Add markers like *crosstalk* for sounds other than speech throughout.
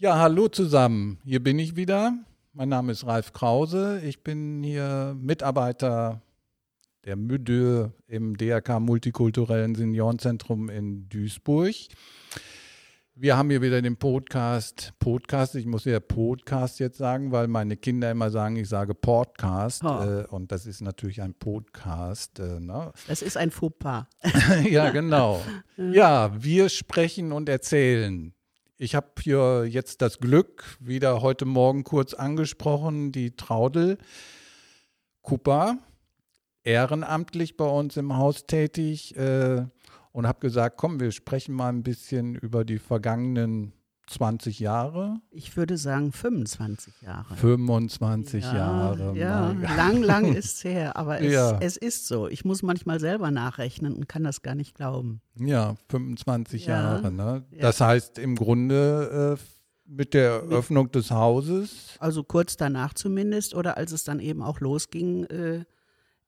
Ja, hallo zusammen. Hier bin ich wieder. Mein Name ist Ralf Krause. Ich bin hier Mitarbeiter der MÜDÖ im DRK Multikulturellen Seniorenzentrum in Duisburg. Wir haben hier wieder den Podcast. Podcast, ich muss ja Podcast jetzt sagen, weil meine Kinder immer sagen, ich sage Podcast. Äh, und das ist natürlich ein Podcast. Äh, ne? Das ist ein Fauxpas. *laughs* ja, genau. *laughs* Ja, wir sprechen und erzählen. Ich habe hier jetzt das Glück, wieder heute Morgen kurz angesprochen, die Traudel Cooper, ehrenamtlich bei uns im Haus tätig äh, und habe gesagt, komm, wir sprechen mal ein bisschen über die vergangenen 20 Jahre, Ich würde sagen 25 Jahre. 25 Jahre. Ja, mein Gott. lang, lang ist es her. Aber es, Ja. es ist so. Ich muss manchmal selber nachrechnen und kann das gar nicht glauben. Ja, 25 Ja. Jahre. Ne? Ja. Das heißt im Grunde äh, mit der Eröffnung des Hauses Also kurz danach zumindest oder als es dann eben auch losging, äh,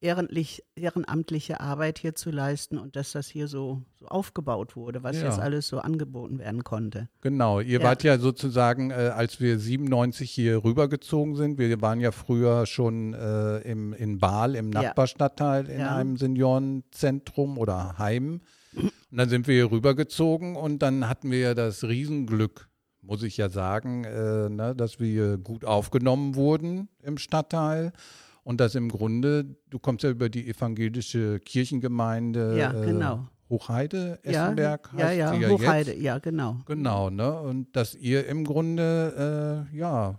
ehrenlich, ehrenamtliche Arbeit hier zu leisten und dass das hier so, so aufgebaut wurde, was Ja. jetzt alles so angeboten werden konnte. Genau, ihr Ja. wart ja sozusagen, äh, als wir 97 hier rübergezogen sind, wir waren ja früher schon äh, im, in Baal, im Ja. Nachbarstadtteil, in Ja. einem Seniorenzentrum oder Heim. Und dann sind wir hier rübergezogen und dann hatten wir ja das Riesenglück, muss ich ja sagen, äh, ne, dass wir gut aufgenommen wurden im Stadtteil. Und dass im Grunde, du kommst ja über die evangelische Kirchengemeinde Ja, äh, genau. Hochheide, Ja, Essenberg ja, ja, sie ja Hochheide, jetzt. ja, genau. Genau, ne? Und dass ihr im Grunde, äh, ja,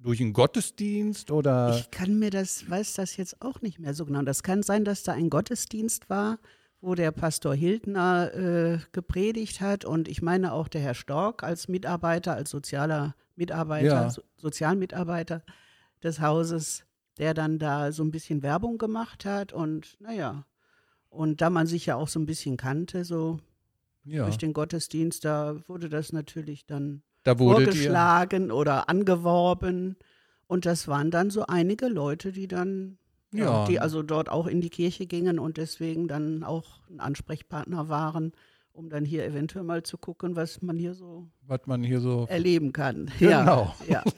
durch einen Gottesdienst oder. Ich kann mir das, weiß das jetzt auch nicht mehr so genau. Das kann sein, dass da ein Gottesdienst war, wo der Pastor Hildner äh, gepredigt hat und ich meine auch der Herr Stork als Mitarbeiter, als sozialer Mitarbeiter, Ja. so, Sozialmitarbeiter des Hauses, der dann da so ein bisschen Werbung gemacht hat und naja. Und da man sich ja auch so ein bisschen kannte, so ja, durch den Gottesdienst, da wurde das natürlich dann da wurdet ihr. vorgeschlagen oder angeworben. Und das waren dann so einige Leute, die dann, ja. Ja. die also dort auch in die Kirche gingen und deswegen dann auch ein Ansprechpartner waren, um dann hier eventuell mal zu gucken, was man hier so Was man hier so. erleben kann. Genau. Ja, ja. *laughs*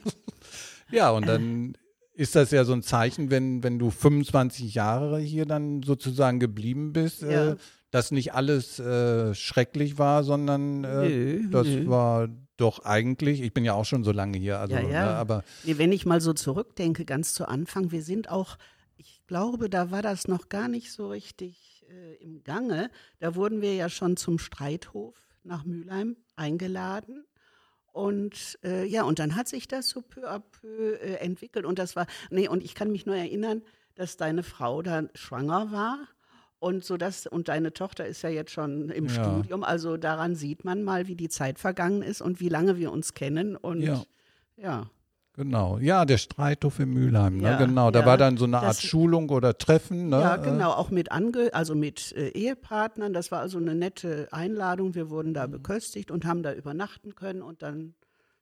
Ja, und dann *laughs* ist das ja so ein Zeichen, wenn, wenn du 25 Jahre hier dann sozusagen geblieben bist, Ja. äh, dass nicht alles äh, schrecklich war, sondern äh, Nö, das nö. war doch eigentlich, ich bin ja auch schon so lange hier, also, Ja, ja. Ne, aber Nee, wenn ich mal so zurückdenke, ganz zu Anfang, wir sind auch, ich glaube, da war das noch gar nicht so richtig äh, im Gange. Da wurden wir ja schon zum Streithof nach Mülheim eingeladen. Und äh, ja, und dann hat sich das so peu à peu äh, entwickelt. Und das war, nee, und ich kann mich nur erinnern, dass deine Frau da schwanger war. Und so das, und deine Tochter ist ja jetzt schon im Ja. Studium. Also daran sieht man mal, wie die Zeit vergangen ist und wie lange wir uns kennen. Und Ja. ja. Genau, ja, der Streithof in Mülheim, ne? Ja, genau. Da ja. war dann so eine Art Das- Schulung oder Treffen, ne? Ja, Äh, genau, auch mit Ange also mit äh, Ehepartnern. Das war also eine nette Einladung. Wir wurden Mhm. da beköstigt und haben da übernachten können und dann,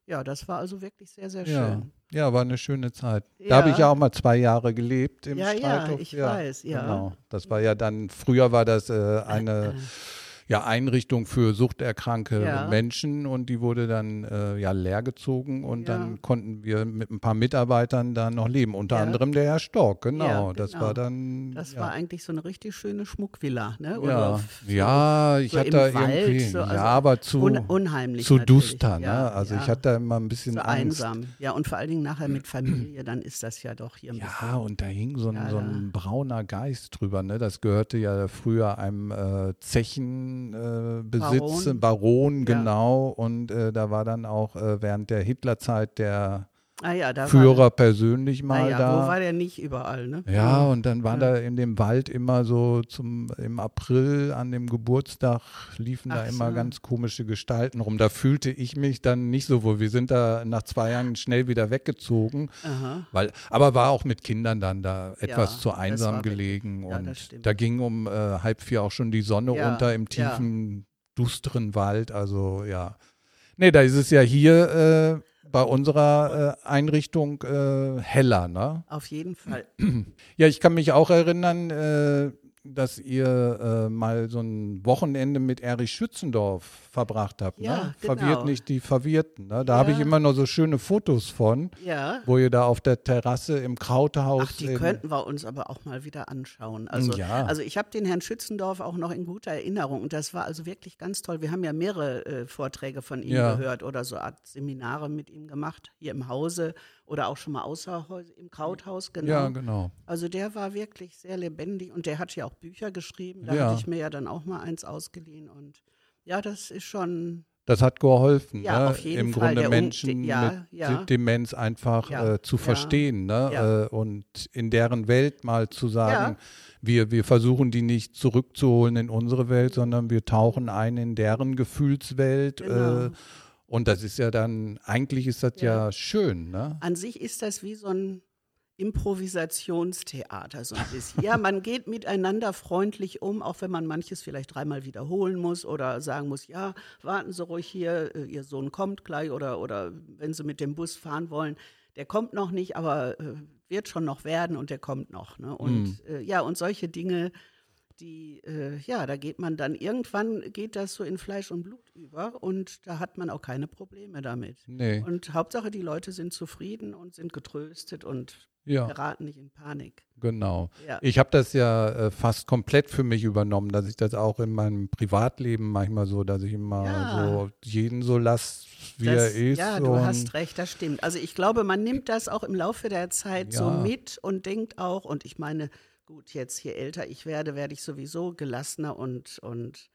ja, das war also wirklich sehr, sehr Ja, schön. ja, war eine schöne Zeit. Da Ja. habe ich ja auch mal zwei Jahre gelebt im Ja, ja, Streithof. ich weiß, ja. Genau. Das war ja dann, früher war das äh, eine ja, Einrichtung für suchterkrankte Ja. Menschen und die wurde dann äh, ja leergezogen und Ja. dann konnten wir mit ein paar Mitarbeitern da noch leben. Unter Ja. anderem der Herr Stork, genau. Ja, Das genau. war dann. Das ja. war eigentlich so eine richtig schöne Schmuckvilla, ne? ja, f- so ja, ich so hatte da Wald, irgendwie, so, also ja, aber zu, un unheimlich zu natürlich. duster, ne? Ja, Also ja. ich hatte da immer ein bisschen so Angst. einsam. Ja, und vor allen Dingen nachher mit *clears throat* Familie, dann ist das ja doch hier ein Ja, und da hing so ein, Ja, so ein brauner Geist drüber. Ne? Das gehörte ja früher einem äh, Zechenbesitz, äh, Besitz, Baron. Baron, Ja. genau. Und äh, da war dann auch äh, während der Hitlerzeit der Ah ja, da Führer war, persönlich mal ja, da. wo war der nicht überall, ne? Ja, und dann waren Ja. da in dem Wald immer so zum im April an dem Geburtstag liefen da Ach immer so. ganz komische Gestalten rum. Da fühlte ich mich dann nicht so wohl. Wir sind da nach zwei Jahren schnell wieder weggezogen, Aha. weil aber war auch mit Kindern dann da etwas Ja, zu einsam gelegen ja, und da ging um äh, halb vier auch schon die Sonne unter im tiefen dusteren Wald. Also ja, nee, da ist es ja hier äh, bei unserer äh, Einrichtung äh, heller, ne? Auf jeden Fall. Ja, ich kann mich auch erinnern, äh, dass ihr äh, mal so ein Wochenende mit Erich Schützendorf verbracht habt. Ja, ne? genau. Verwirrt nicht die Verwirrten. Ne? Da Ja. habe ich immer nur so schöne Fotos von, Ja. wo ihr da auf der Terrasse im Krauthaus. Ach, die in- könnten wir uns aber auch mal wieder anschauen. Also, Ja. also ich habe den Herrn Schützendorf auch noch in guter Erinnerung und das war also wirklich ganz toll. Wir haben ja mehrere äh, Vorträge von ihm gehört oder so Art Seminare mit ihm gemacht, hier im Hause oder auch schon mal außer im Krauthaus, genau. Ja, genau. Also der war wirklich sehr lebendig und der hat ja auch Bücher geschrieben. Da Ja. hatte ich mir ja dann auch mal eins ausgeliehen und ja, das ist schon Das hat geholfen, Ja, ne? auf jeden im Fall. Grunde Der Un- Menschen ja, mit ja. Demenz einfach Ja, äh, zu ja, verstehen ne? ja. Äh, und in deren Welt mal zu sagen, Ja. wir, wir versuchen die nicht zurückzuholen in unsere Welt, sondern wir tauchen ein in deren Gefühlswelt. Genau. Äh, und das ist ja dann, eigentlich ist das ja, Ja. schön. Ne? An sich ist das wie so ein Improvisationstheater so ein bisschen. Ja, man geht miteinander freundlich um, auch wenn man manches vielleicht dreimal wiederholen muss oder sagen muss, ja, warten Sie ruhig hier, äh, Ihr Sohn kommt gleich oder, oder wenn Sie mit dem Bus fahren wollen, der kommt noch nicht, aber äh, wird schon noch werden und der kommt noch. Ne? Und äh, ja, und solche Dinge, die, äh, ja, da geht man dann, irgendwann geht das so in Fleisch und Blut über und da hat man auch keine Probleme damit. Nee, Und Hauptsache, die Leute sind zufrieden und sind getröstet und ja, geraten nicht in Panik. genau. Ja. Ich habe das ja äh, fast komplett für mich übernommen, dass ich das auch in meinem Privatleben manchmal so, dass ich immer Ja. so jeden so lasse, wie Das- er ist. Ja, du hast recht, das stimmt. Also ich glaube, man nimmt das auch im Laufe der Zeit so mit und denkt auch, und ich meine, gut, jetzt je älter ich werde, werde ich sowieso gelassener und, und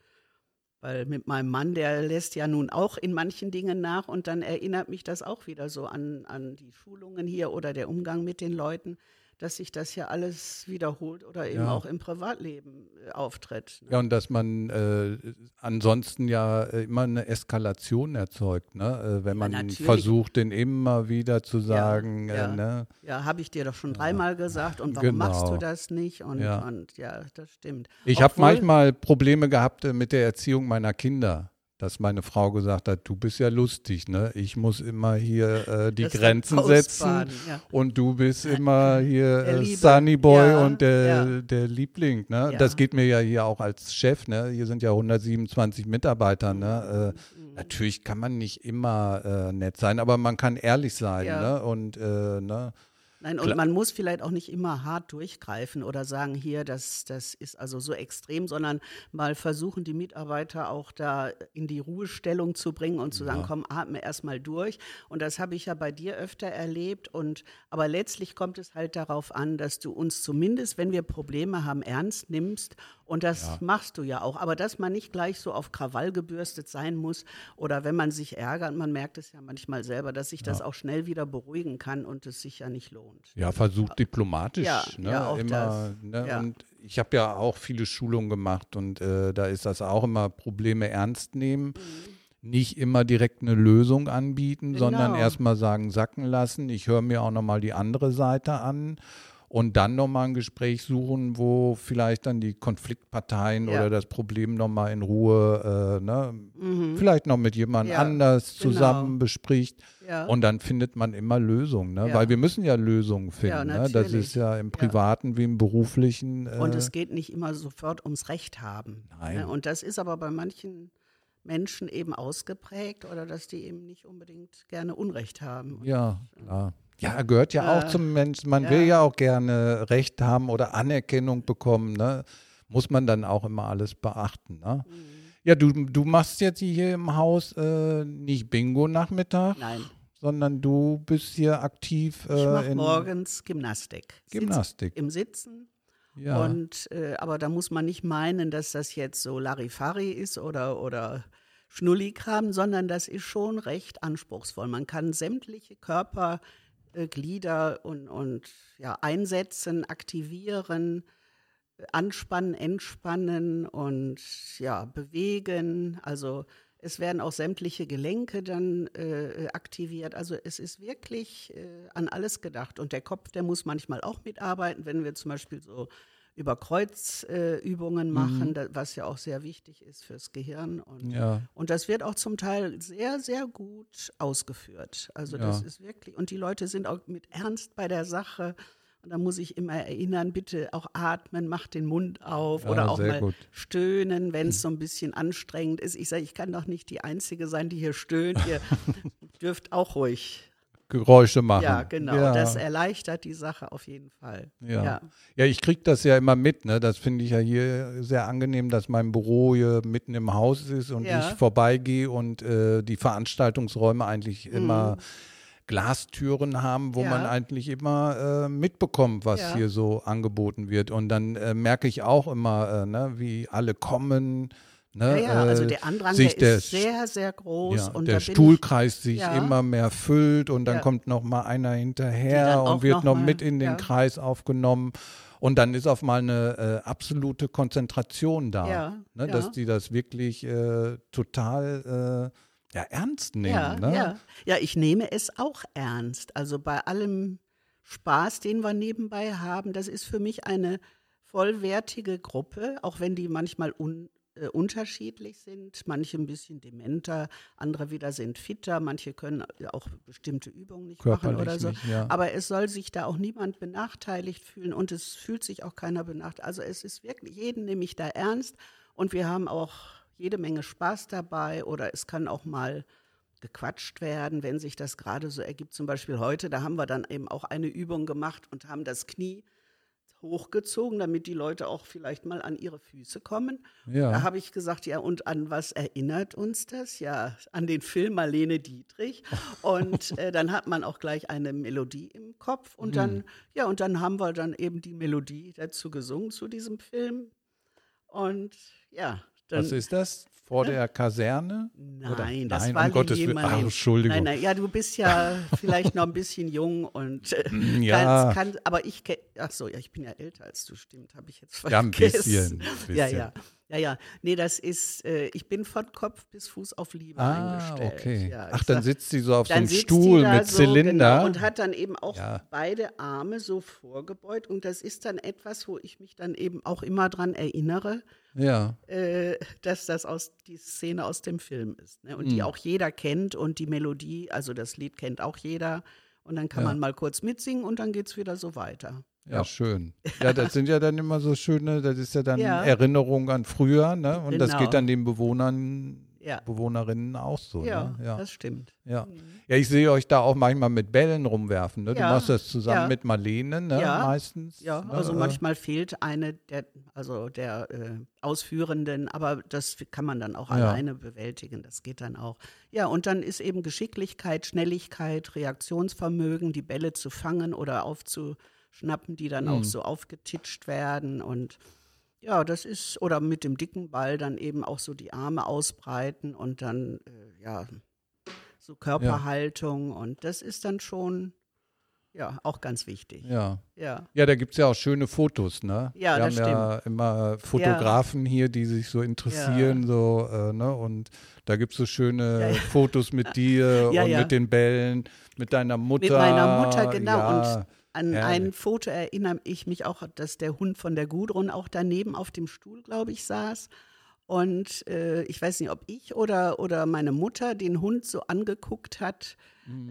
weil mit meinem Mann, der lässt ja nun auch in manchen Dingen nach und dann erinnert mich das auch wieder so an, an die Schulungen hier oder der Umgang mit den Leuten, dass sich das ja alles wiederholt oder eben Ja. auch im Privatleben äh, auftritt. ne? Ja, und dass man äh, ansonsten ja äh, immer eine Eskalation erzeugt, ne? Äh, wenn man natürlich. versucht, den immer wieder zu sagen, ja. Äh, ne? Ja, habe ich dir doch schon dreimal gesagt und warum machst du Genau. das nicht? Und Ja. ja, und, ja das stimmt. Ich habe manchmal Probleme gehabt äh, mit der Erziehung meiner Kinder. Dass meine Frau gesagt hat, du bist ja lustig, ne? Ich muss immer hier äh, die Das Grenzen setzen ja. und du bist immer hier äh. Sunny Boy Ja, und der, ja. der Liebling, ne? Das geht mir ja hier auch als Chef, ne? Hier sind ja 127 Mitarbeiter, ne? Mhm. Äh, natürlich kann man nicht immer äh, nett sein, aber man kann ehrlich sein, ne? Und äh, ne? Nein, und Klar. man muss vielleicht auch nicht immer hart durchgreifen oder sagen, hier, das, das ist also so extrem, sondern mal versuchen, die Mitarbeiter auch da in die Ruhestellung zu bringen und zu sagen, komm, atme erstmal durch. Und das habe ich ja bei dir öfter erlebt. Und aber letztlich kommt es halt darauf an, dass du uns zumindest, wenn wir Probleme haben, ernst nimmst. Und das machst du ja auch. Aber dass man nicht gleich so auf Krawall gebürstet sein muss oder wenn man sich ärgert, man merkt es ja manchmal selber, dass sich das auch schnell wieder beruhigen kann und es sich ja nicht lohnt. Ja, versucht diplomatisch, Ja, ne? ja, auch immer, das. Ne? Ja. Und ich habe ja auch viele Schulungen gemacht und äh, da ist das auch immer Probleme ernst nehmen. Nicht immer direkt eine Lösung anbieten, sondern Genau. erstmal sagen, sacken lassen. Ich höre mir auch nochmal die andere Seite an und dann nochmal ein Gespräch suchen, wo vielleicht dann die Konfliktparteien Ja. oder das Problem nochmal in Ruhe, äh, ne, vielleicht noch mit jemand Ja, anders genau. zusammen bespricht. Ja. Und dann findet man immer Lösungen, ne? Weil wir müssen ja Lösungen finden. Ne? Das ist ja im privaten wie im beruflichen. Äh, Und es geht nicht immer sofort ums Recht haben. Nein. Ne? Und das ist aber bei manchen Menschen eben ausgeprägt oder dass die eben nicht unbedingt gerne Unrecht haben. ja, klar. Ja, gehört ja auch Äh, zum Menschen. Man ja. will ja auch gerne Recht haben oder Anerkennung bekommen. Ne? Muss man dann auch immer alles beachten. Ne? Mhm. Ja, du, du machst jetzt hier im Haus äh, nicht Bingo-Nachmittag, Nein, sondern du bist hier aktiv ich äh, mache in morgens Gymnastik. Sitz- Gymnastik. Im Sitzen. Ja. Und, äh, aber da muss man nicht meinen, dass das jetzt so Larifari ist oder, oder Schnullikram, sondern das ist schon recht anspruchsvoll. Man kann sämtliche Körperglieder und, und ja, einsetzen, aktivieren, äh, anspannen, entspannen und ja, bewegen. Also es werden auch sämtliche Gelenke dann äh, aktiviert. Also es ist wirklich äh, an alles gedacht. Und der Kopf, der muss manchmal auch mitarbeiten, wenn wir zum Beispiel so über Kreuzübungen äh, machen, da, was ja auch sehr wichtig ist fürs Gehirn. Und, Ja. und das wird auch zum Teil sehr, sehr gut ausgeführt. Also das Ja. ist wirklich, und die Leute sind auch mit Ernst bei der Sache. Und da muss ich immer erinnern, bitte auch atmen, mach den Mund auf Ja, oder auch mal gut. stöhnen, wenn es so ein bisschen anstrengend ist. Ich sage, ich kann doch nicht die Einzige sein, die hier stöhnt. Ihr *laughs* dürft auch ruhig. Geräusche machen. Ja, genau. Ja. Das erleichtert die Sache auf jeden Fall. Ja. ja. Ja, ich kriege das ja immer mit. Ne? Das finde ich ja hier sehr angenehm, dass mein Büro hier mitten im Haus ist und Ja. ich vorbeigehe und äh, die Veranstaltungsräume eigentlich immer Glastüren haben, wo Mhm. Ja. man eigentlich immer äh, mitbekommt, was Ja. hier so angeboten wird. Und dann äh, merke ich auch immer, äh, ne, wie alle kommen. Ne, Ja, ja, also äh, der Andrang, sich der ist sehr, sehr groß. ja, und der Stuhlkreis sich Ja. immer mehr füllt und dann Ja. kommt noch mal einer hinterher und wird noch mal- mit in den. Kreis aufgenommen. Und dann ist auf mal eine äh, absolute Konzentration da, ne, dass die das wirklich äh, total äh, ja, ernst nehmen. Ja, ne? ja. ja, ich nehme es auch ernst. Also bei allem Spaß, den wir nebenbei haben, das ist für mich eine vollwertige Gruppe, auch wenn die manchmal un, äh, unterschiedlich sind. Manche ein bisschen dementer, andere wieder sind fitter, manche können auch bestimmte Übungen nicht machen Körperlich oder so. nicht, ja. Aber es soll sich da auch niemand benachteiligt fühlen und es fühlt sich auch keiner benachteiligt. Also es ist wirklich, jeden nehme ich da ernst und wir haben auch jede Menge Spaß dabei oder es kann auch mal gequatscht werden, wenn sich das gerade so ergibt. Zum Beispiel heute, da haben wir dann eben auch eine Übung gemacht und haben das Knie hochgezogen, damit die Leute auch vielleicht mal an ihre Füße kommen. Ja. Da habe ich gesagt, ja, und an was erinnert uns das? Ja, an den Film Marlene Dietrich. *laughs* Und äh, dann hat man auch gleich eine Melodie im Kopf. Und dann, Hm. ja, und dann haben wir dann eben die Melodie dazu gesungen zu diesem Film. Und ja, dann. Was ist das? Vor der Kaserne? Oder- Nein, das Nein, war um Gottes Willen. Ach, Entschuldigung. Nein, nein, ja, du bist ja *laughs* vielleicht noch ein bisschen jung und äh, ja. kannst, kann, aber ich ach so, ja, ich bin ja älter als du, stimmt, habe ich jetzt vergessen. Ja, ein bisschen, ein *laughs* bisschen. Ja, ja, ja, ja. Nee, das ist, äh, ich bin von Kopf bis Fuß auf Liebe Ah, eingestellt. okay. Ja, Ach, ich dann sag- sitzt sie so auf so einem Stuhl mit so, Zylinder. Genau, und hat dann eben auch Ja. beide Arme so vorgebeugt. Und das ist dann etwas, wo ich mich dann eben auch immer dran erinnere, ja. äh, dass das aus die Szene aus dem Film ist. Ne? Und die Hm. auch jeder kennt und die Melodie, also das Lied kennt auch jeder. Und dann kann man mal kurz mitsingen und dann geht es wieder so weiter. Ja, schön. *laughs* Ja, das sind ja dann immer so schöne, das ist ja dann Ja. Erinnerungen an früher, ne? Und das Genau. geht dann den Bewohnern, Ja, Bewohnerinnen auch so, ja, ne? Ja. das stimmt. ja. Ja, ich sehe euch da auch manchmal mit Bällen rumwerfen, ne? Du Ja, machst das zusammen ja. mit Marlene, ne? Ja, Meistens. Ja, ne? also manchmal fehlt eine der, also der äh, Ausführenden, aber das kann man dann auch Ja. alleine bewältigen. Das geht dann auch. Ja, und dann ist eben Geschicklichkeit, Schnelligkeit, Reaktionsvermögen, die Bälle zu fangen oder aufzuschnappen, die dann Mhm. auch so aufgetitscht werden und ja, das ist, oder mit dem dicken Ball dann eben auch so die Arme ausbreiten und dann, äh, ja, so Körperhaltung und das ist dann schon, ja, auch ganz wichtig. Ja. Ja. Ja, da gibt es ja auch schöne Fotos, ne? Ja, Wir das haben ja immer Fotografen hier, die sich so interessieren, so, äh, ne? Und da gibt es so schöne Ja, ja. Fotos mit *laughs* dir Ja, und ja. mit den Bällen, mit deiner Mutter. Mit meiner Mutter, genau. Ja, Und an herrlich. ein Foto erinnere ich mich auch, dass der Hund von der Gudrun auch daneben auf dem Stuhl, glaube ich, saß. Und äh, ich weiß nicht, ob ich oder, oder meine Mutter den Hund so angeguckt hat,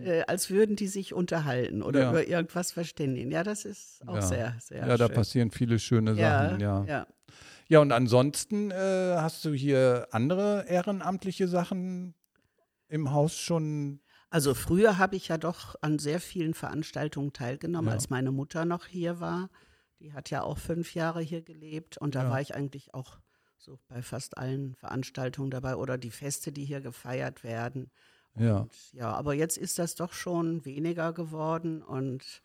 äh, als würden die sich unterhalten oder Mhm. Ja. über irgendwas verständigen. Ja, das ist auch Ja. sehr, sehr ja, da schön. passieren viele schöne ja, Sachen, ja. ja. Ja, und ansonsten äh, hast du hier andere ehrenamtliche Sachen im Haus schon. Also früher habe ich ja doch an sehr vielen Veranstaltungen teilgenommen, Ja. als meine Mutter noch hier war. Die hat ja auch fünf Jahre hier gelebt und da Ja. war ich eigentlich auch so bei fast allen Veranstaltungen dabei oder die Feste, die hier gefeiert werden. Ja. Und ja, aber jetzt ist das doch schon weniger geworden und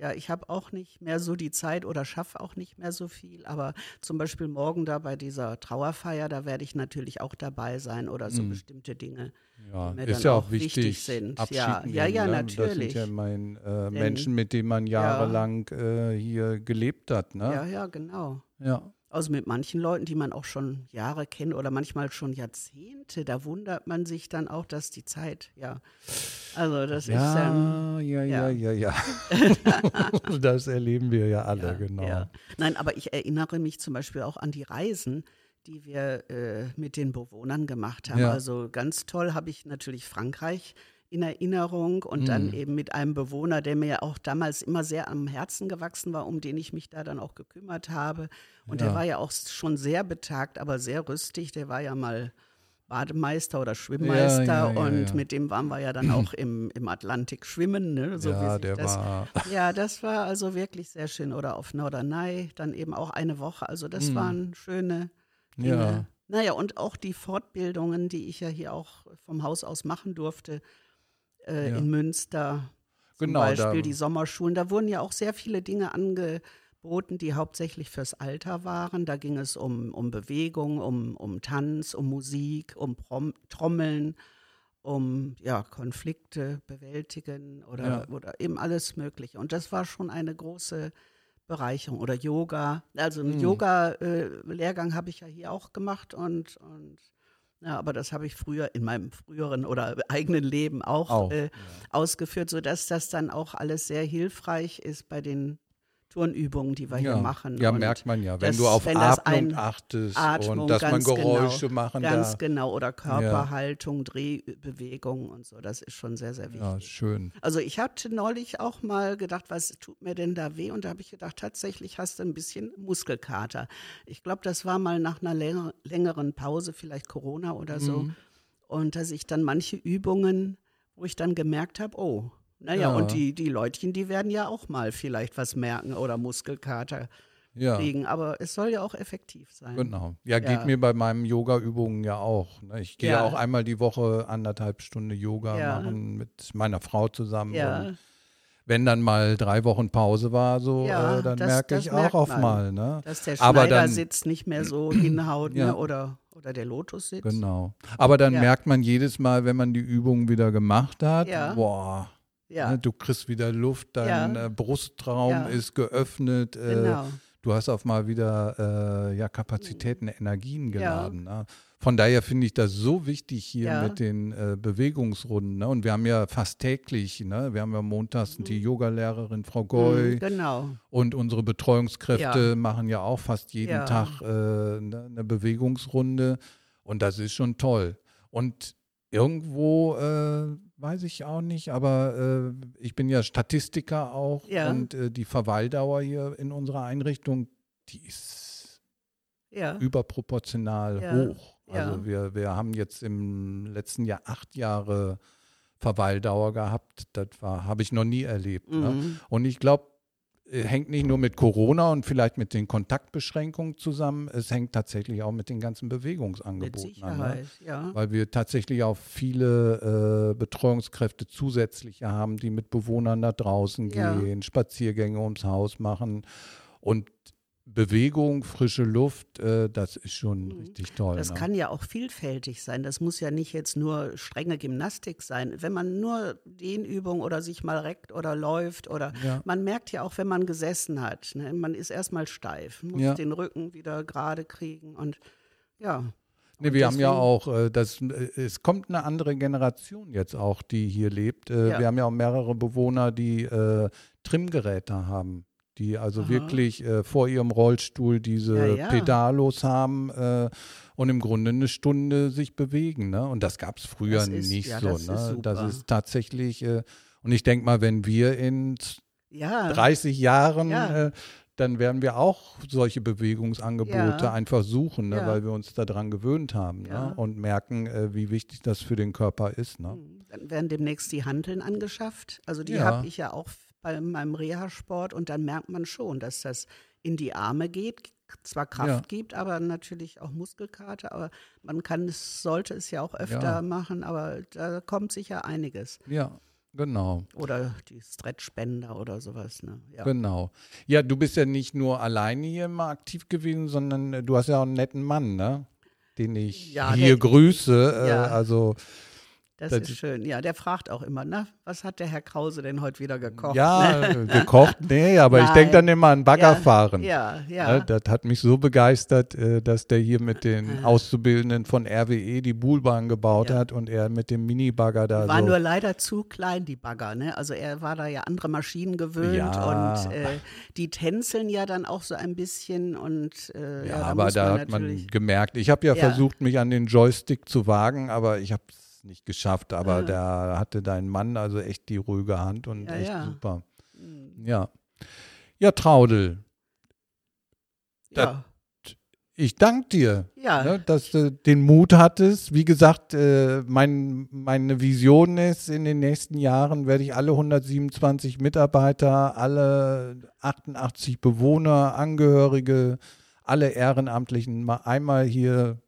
ja, ich habe auch nicht mehr so die Zeit oder schaffe auch nicht mehr so viel. Aber zum Beispiel morgen da bei dieser Trauerfeier, da werde ich natürlich auch dabei sein oder so Mhm. bestimmte Dinge. Ja, mir ist dann ja auch wichtig wichtig. sind. Abschied Ja, ja, nehmen, ja, ne? Das sind natürlich. ja mein, äh, Menschen, mit denen man jahrelang äh, hier gelebt hat. Ne? Ja, ja, genau. ja. Also mit manchen Leuten, die man auch schon Jahre kennt oder manchmal schon Jahrzehnte, da wundert man sich dann auch, dass die Zeit, ja. Also das ist dann. Ja, ja, ja, ja. ja, ja. *laughs* das erleben wir ja alle, Ja, genau. ja. Nein, aber ich erinnere mich zum Beispiel auch an die Reisen, die wir äh, mit den Bewohnern gemacht haben. Ja. Also ganz toll habe ich natürlich Frankreich in Erinnerung und Mhm. dann eben mit einem Bewohner, der mir auch damals immer sehr am Herzen gewachsen war, um den ich mich da dann auch gekümmert habe. Und Ja. der war ja auch schon sehr betagt, aber sehr rüstig. Der war ja mal Bademeister oder Schwimmmeister ja, ja, und ja. mit dem waren wir ja dann auch im, im Atlantik schwimmen. Ne? So ja, der das war. ja, das war also wirklich sehr schön. Oder auf Norderney, dann eben auch eine Woche. Also das Mhm. waren schöne Dinge. Ja. Naja, und auch die Fortbildungen, die ich ja hier auch vom Haus aus machen durfte, äh, Ja. in Münster. Zum Genau, da- Beispiel die Sommerschulen. Da wurden ja auch sehr viele Dinge angeboten, die hauptsächlich fürs Alter waren. Da ging es um, um Bewegung, um, um Tanz, um Musik, um Prom Trommeln, um ja, Konflikte bewältigen oder, Ja. oder eben alles Mögliche. Und das war schon eine große Bereicherung. Oder Yoga. Also einen Mhm. Yoga-Lehrgang habe ich ja hier auch gemacht und, und ja, aber das habe ich früher in meinem früheren oder eigenen Leben auch, Auch, äh, ja. ausgeführt, sodass das dann auch alles sehr hilfreich ist bei den Turnübungen, die wir ja. hier machen. ja, Und merkt man ja. Wenn das- du auf wenn Atmung achtest Atmung, und dass man genau. Geräusche machen Ganz darf. genau. Oder Körperhaltung, Drehbewegung und so. Das ist schon sehr, sehr wichtig. Ja, schön. Also ich hatte neulich auch mal gedacht, was tut mir denn da weh? Und da habe ich gedacht, tatsächlich hast du ein bisschen Muskelkater. Ich glaube, das war mal nach einer länger, längeren Pause, vielleicht Corona oder so. Mhm. Und dass ich dann manche Übungen, wo ich dann gemerkt habe, oh, naja, Ja. und die, die Leutchen, die werden ja auch mal vielleicht was merken oder Muskelkater Ja. kriegen. Aber es soll ja auch effektiv sein. Genau. Ja, geht Ja. mir bei meinen Yoga-Übungen ja auch. Ne? Ich gehe Ja. auch einmal die Woche anderthalb Stunden Yoga machen mit meiner Frau zusammen. Und wenn dann mal drei Wochen Pause war, so, äh, dann das- merke das ich merkt auch man. mal. Ne? Dass der Aber dann- Schneidersitz nicht mehr so *clears throat* hinhaut ne? oder, oder der Lotussitz. Genau. Aber dann Ja. merkt man jedes Mal, wenn man die Übung wieder gemacht hat, Ja. boah, Ja, ne, du kriegst wieder Luft, dein Ja. äh, Brustraum Ja. ist geöffnet. Äh, genau. du hast auf mal wieder äh, ja, Kapazitäten, Energien geladen. Ne? Von daher finde ich das so wichtig hier Ja. mit den äh, Bewegungsrunden. Ne? Und wir haben ja fast täglich, ne? wir haben ja montags die Yogalehrerin Frau Goy Mhm, genau. und unsere Betreuungskräfte machen ja auch fast jeden Ja. Tag äh, ne, eine Bewegungsrunde. Und das ist schon toll. Und irgendwo äh, weiß ich auch nicht, aber äh, ich bin ja Statistiker auch Ja. und äh, die Verweildauer hier in unserer Einrichtung, die ist Ja. überproportional Ja. hoch. Also wir, wir haben jetzt im letzten Jahr acht Jahre Verweildauer gehabt. Das war habe ich noch nie erlebt. Ne? Mhm. Und ich glaube, hängt nicht nur mit Corona und vielleicht mit den Kontaktbeschränkungen zusammen, es hängt tatsächlich auch mit den ganzen Bewegungsangeboten an. Ne? Ja. Weil wir tatsächlich auch viele äh, Betreuungskräfte zusätzliche haben, die mit Bewohnern da draußen Ja. gehen, Spaziergänge ums Haus machen. Und Bewegung, frische Luft, äh, das ist schon richtig toll. Mhm. Das ne? kann ja auch vielfältig sein. Das muss ja nicht jetzt nur strenge Gymnastik sein. Wenn man nur Dehnübung oder sich mal reckt oder läuft oder Ja. man merkt ja auch, wenn man gesessen hat, ne, man ist erstmal steif, muss Ja. den Rücken wieder gerade kriegen und ja. Nee, wir haben ja auch, äh, das, äh, es kommt eine andere Generation jetzt auch, die hier lebt. Äh, Ja. Wir haben ja auch mehrere Bewohner, die Trimgeräte haben, die also Aha. wirklich äh, vor ihrem Rollstuhl diese Ja, ja. Pedalos haben äh, und im Grunde eine Stunde sich bewegen. Ne? Und das gab es früher Das ist- nicht ja, so. das ist ne? das super. ist tatsächlich, äh, und ich denke mal, wenn wir in Ja, 30 Jahren Ja. äh, dann werden wir auch solche Bewegungsangebote Ja. einfach suchen, ne, Ja. weil wir uns daran gewöhnt haben Ja. ne, und merken, äh, wie wichtig das für den Körper ist. Ne? Dann werden demnächst die Hanteln angeschafft. Also die habe ich ja auch bei meinem Reha-Sport und dann merkt man schon, dass das in die Arme geht, zwar Kraft Ja. gibt, aber natürlich auch Muskelkater. Aber man kann es, sollte es ja auch öfter Ja. machen, aber da kommt sicher einiges. Ja, genau, Oder die Stretchbänder oder sowas. Ne? Ja. genau. Ja, du bist ja nicht nur alleine hier immer aktiv gewesen, sondern äh, du hast ja auch einen netten Mann, ne? Den ich Ja, hier grüße. Äh, Ja. also Das, Das ist schön. Ja, der fragt auch immer, na, was hat der Herr Krause denn heute wieder gekocht? ja, ne? äh, gekocht, *laughs* nee, aber ich denke Nein. dann immer an Baggerfahren. Ja, ja. Ne, das hat mich so begeistert, äh, dass der hier mit den Auszubildenden von RWE die Buhlbahn gebaut Ja. hat und er mit dem Minibagger da War so. nur leider zu klein, die Bagger. Ne? Also er war da ja andere Maschinen gewöhnt Ja. und äh, die tänzeln ja dann auch so ein bisschen und äh, ja, ja, da aber da man hat man gemerkt, ich habe ja, Ja. versucht, mich an den Joystick zu wagen, aber ich habe es nicht geschafft, aber Ah. da hatte dein Mann also echt die ruhige Hand und Ja, echt ja. super. Hm. Ja. Ja, Traudel, Da- Ja, ich danke dir. ja. ne, dass du den Mut hattest. Wie gesagt, äh, mein, meine Vision ist, in den nächsten Jahren werde ich alle 127 Mitarbeiter, alle 88 Bewohner, Angehörige, alle Ehrenamtlichen mal einmal hier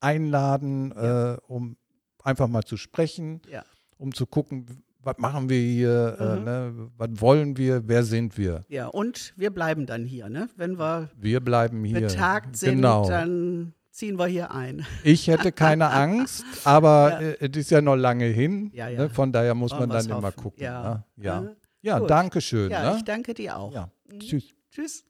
einladen, Ja. äh, um einfach mal zu sprechen, Ja. um zu gucken, was machen wir hier, äh, Mhm. ne, was wollen wir, wer sind wir. ja, und wir bleiben dann hier, ne? Wenn wir Wir bleiben hier. betagt sind, genau. dann ziehen wir hier ein. Ich hätte keine *laughs* Angst, aber Ja. äh, es ist ja noch lange hin. Ja, ja. Ne? Von daher muss Wollen man dann immer hoffen. gucken. Ja. Ne? Ja, Äh, ja danke schön. Ja, ne? ich danke dir auch. Mhm. Tschüss. Tschüss.